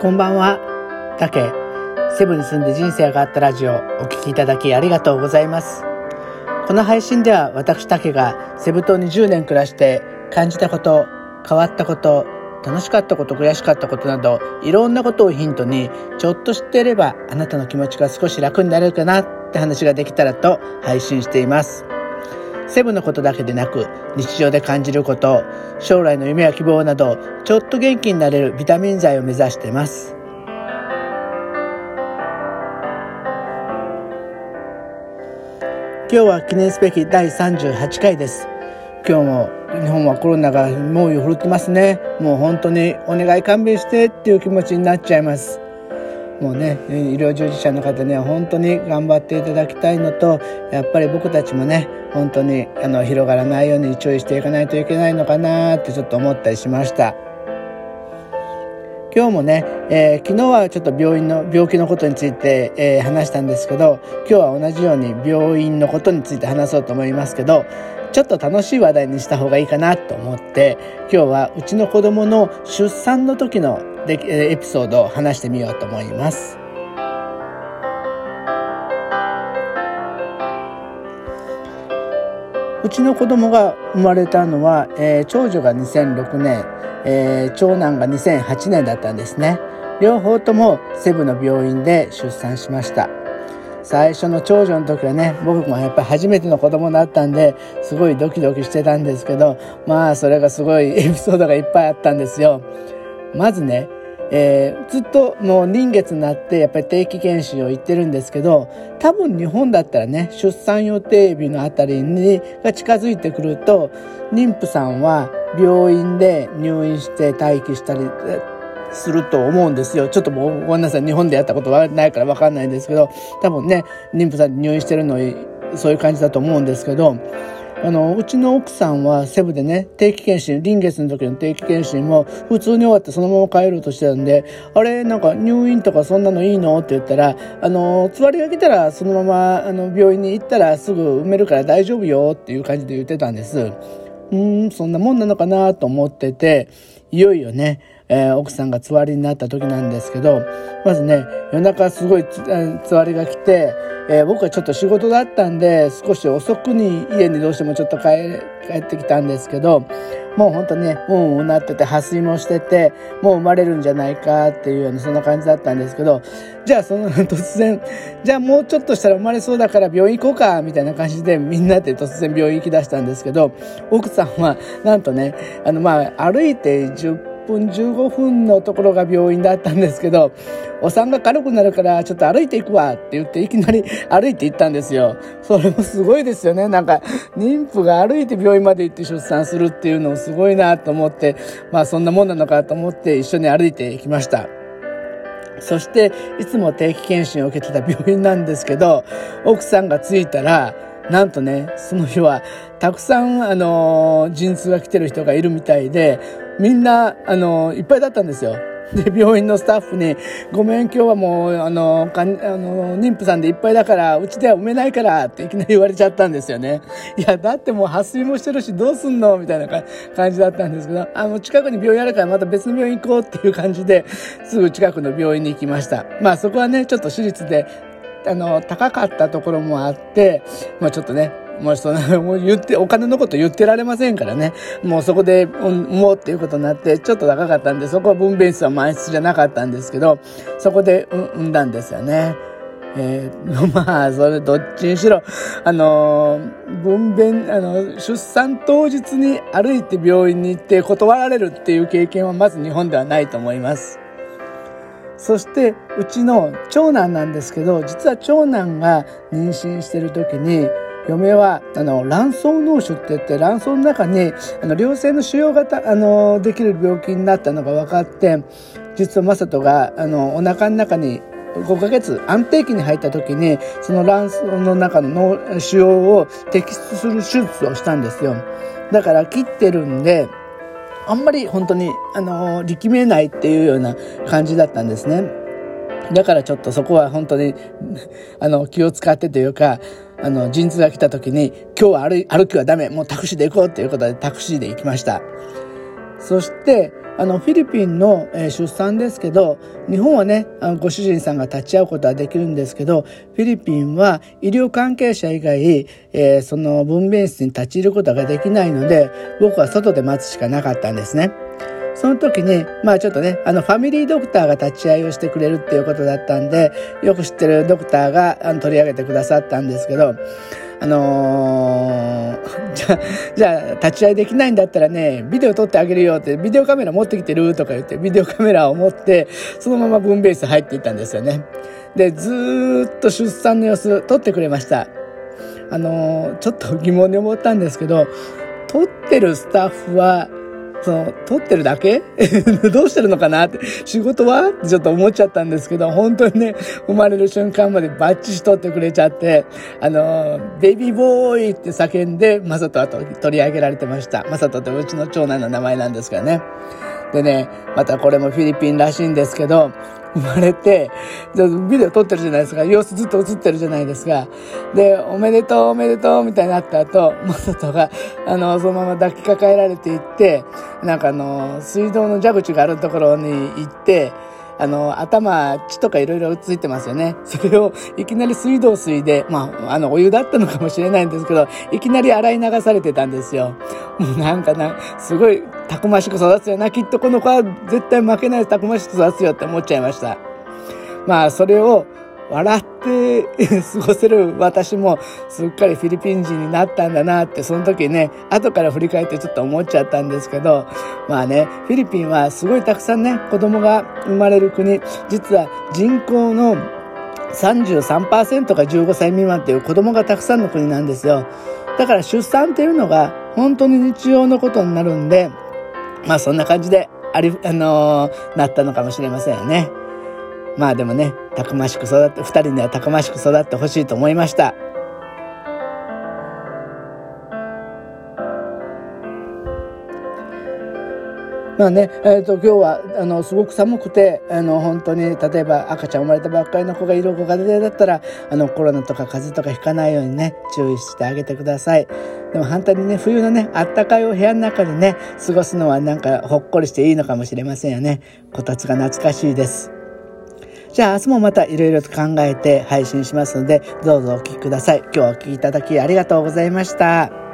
こんばんは。たけ、セブンに住んで人生が変わったラジオ、お聴きいただきありがとうございます。この配信では私たけがセブ島に10年暮らして感じたこと、変わったこと、楽しかったこと、悔しかったことなど、いろんなことをヒントに、ちょっと知っていればあなたの気持ちが少し楽になれるかなって話ができたらと配信しています。セブのことだけでなく日常で感じること将来の夢や希望などちょっと元気になれるビタミン剤を目指してます。今日は記念すべき第38回です。今日も日本はコロナが猛威を振るってますね。もう本当にお願い勘弁してっていう気持ちになっちゃいます。もうね医療従事者の方には本当に頑張っていただきたいのとやっぱり僕たちもね本当にあの広がらないように注意していかないといけないのかなってちょっと思ったりしました。今日もね、えー、昨日はちょっと病院の病気のことについて、えー、話したんですけど今日は同じように病院のことについて話そうと思いますけどちょっと楽しい話題にした方がいいかなと思って今日はうちの子供の出産の時のでエピソードを話してみようと思います。うちの子供が生まれたのは、えー、長女が2006年、えー、長男が2008年だったんですね。両方ともセブの病院で出産しました。最初の長女の時はね、僕もやっぱり初めての子供だったんで、すごいドキドキしてたんですけど、まあそれがすごいエピソードがいっぱいあったんですよ。まずね、えー、ずっともう臨月になってやっぱり定期検診を行ってるんですけど多分日本だったらね出産予定日のあたりにが近づいてくると妊婦さんは病院で入院して待機したりすると思うんですよ。ちょっともうごめんなさい。日本でやったことはないからわかんないんですけど、多分ね、妊婦さん入院してるのそういう感じだと思うんですけど、あの、うちの奥さんはセブでね、定期検診、臨月の時の定期検診も普通に終わってそのまま帰ろうとしてたんで、あれ、なんか入院とかそんなのいいの？って言ったら、あの、つわりが来たらそのまま、あの、病院に行ったらすぐ埋めるから大丈夫よっていう感じで言ってたんです。うん、そんなもんなのかなと思ってて、いよいよね、えー、奥さんがつわりになった時なんですけど、まずね、夜中すごいつわりが来て、えー、僕はちょっと仕事だったんで、少し遅くに家にどうしてもちょっと帰帰ってきたんですけど、もう本当ね、うんうなってて、破水もしてて、もう生まれるんじゃないかっていうような、そんな感じだったんですけど、じゃあその 突然、じゃあもうちょっとしたら生まれそうだから病院行こうか、みたいな感じでみんなで突然病院行き出したんですけど、奥さんはなんとね、あのまあ歩いて10分15分のところが病院だったんですけど、お産が軽くなるからちょっと歩いていくわって言っていきなり 歩いて行ったんですよ。それもすごいですよね。なんか妊婦が歩いて病院まで行って出産するっていうのもすごいなと思って、まあそんなもんなのかと思って一緒に歩いていきました。そして、いつも定期検診を受けてた病院なんですけど、奥さんが着いたら、なんとね、その日は、たくさん、あの、陣痛が来てる人がいるみたいで、みんな、あの、いっぱいだったんですよ。で、病院のスタッフに、ごめん、今日はもう、あの、かあの、妊婦さんでいっぱいだから、うちでは埋めないから、っていきなり言われちゃったんですよね。いや、だってもう破水もしてるし、どうすんの？みたいな感じだったんですけど、あの、近くに病院あるから、また別の病院行こうっていう感じで、すぐ近くの病院に行きました。まあ、そこはね、ちょっと私立で、あの、高かったところもあって、まあちょっとね、もうその、もう言って、お金のこと言ってられませんからね。もうそこで、もうっていうことになって、ちょっと高かったんで、そこは分娩室は満室じゃなかったんですけど、そこで産んだんですよね。えー、まあ、それどっちにしろ、あの分娩、あの、出産当日に歩いて病院に行って断られるっていう経験はまず日本ではないと思います。そしてうちの長男なんですけど実は長男が妊娠してる時に嫁はあの卵巣脳腫って言って卵巣の中にあの良性の腫瘍があのできる病気になったのが分かって実は雅人があのお腹の中に5ヶ月安定期に入った時にその卵巣の中の腫瘍を摘出する手術をしたんですよだから切ってるんであんまり本当に、あの、力めないっていうような感じだったんですね。だからちょっとそこは本当に、あの、気を使ってというか、あの、陣痛が来た時に、今日は歩きはダメ、もうタクシーで行こうっていうことでタクシーで行きました。そして、あのフィリピンの、えー、出産ですけど日本はねあのご主人さんが立ち会うことはできるんですけどフィリピンは医療関係者以外、えー、その分娩室に立ち入ることができないので僕は外で待つしかなかったんですね。その時に、まあちょっとね、あのファミリードクターが立ち会いをしてくれるっていうことだったんで、よく知ってるドクターがあの取り上げてくださったんですけど、あのー、じゃあ、じゃあ、立ち会いできないんだったらね、ビデオ撮ってあげるよって、ビデオカメラ持ってきてるとか言って、ビデオカメラを持って、そのまま分娩室入っていったんですよね。で、ずっと出産の様子撮ってくれました。あのー、ちょっと疑問に思ったんですけど、撮ってるスタッフは、その、撮ってるだけ？どうしてるのかな？って、仕事は？ってちょっと思っちゃったんですけど、本当にね、生まれる瞬間までバッチし撮ってくれちゃって、あの、ベビーボーイって叫んで、マサトは取り上げられてました。マサトってうちの長男の名前なんですけどね。でね、またこれもフィリピンらしいんですけど、生まれて、ビデオ撮ってるじゃないですか。様子ずっと映ってるじゃないですか。で、おめでとう、おめでとう、みたいになった後、マサトが、あの、そのまま抱きかかえられていって、なんかあの、水道の蛇口があるところに行って、あの、頭、血とかいろいろついてますよね。それをいきなり水道水で、まあ、あの、お湯だったのかもしれないんですけど、いきなり洗い流されてたんですよ。もうなんかな、すごいたくましく育つよな。きっとこの子は絶対負けないたくましく育つよって思っちゃいました。まあ、それを、笑って過ごせる私もすっかりフィリピン人になったんだなってその時ね後から振り返ってちょっと思っちゃったんですけどまあねフィリピンはすごいたくさんね子供が生まれる国実は人口の33%が15歳未満っていう子供がたくさんの国なんですよだから出産っていうのが本当に日常のことになるんでまあそんな感じであり、あのー、なったのかもしれませんよね。まあでもね、たくましく育って、二人にはたくましく育ってほしいと思いました。まあね、えっ、ー、と、今日は、あの、すごく寒くて、あの、本当に、例えば赤ちゃん生まれたばっかりの子がいるご家庭だったら、あの、コロナとか風邪とかひかないようにね、注意してあげてください。でも反対にね、冬のね、あったかいお部屋の中でね、過ごすのはなんかほっこりしていいのかもしれませんよね。こたつが懐かしいです。じゃあ明日もまたいろいろと考えて配信しますので、どうぞお聴きください。今日はお聴きいただきありがとうございました。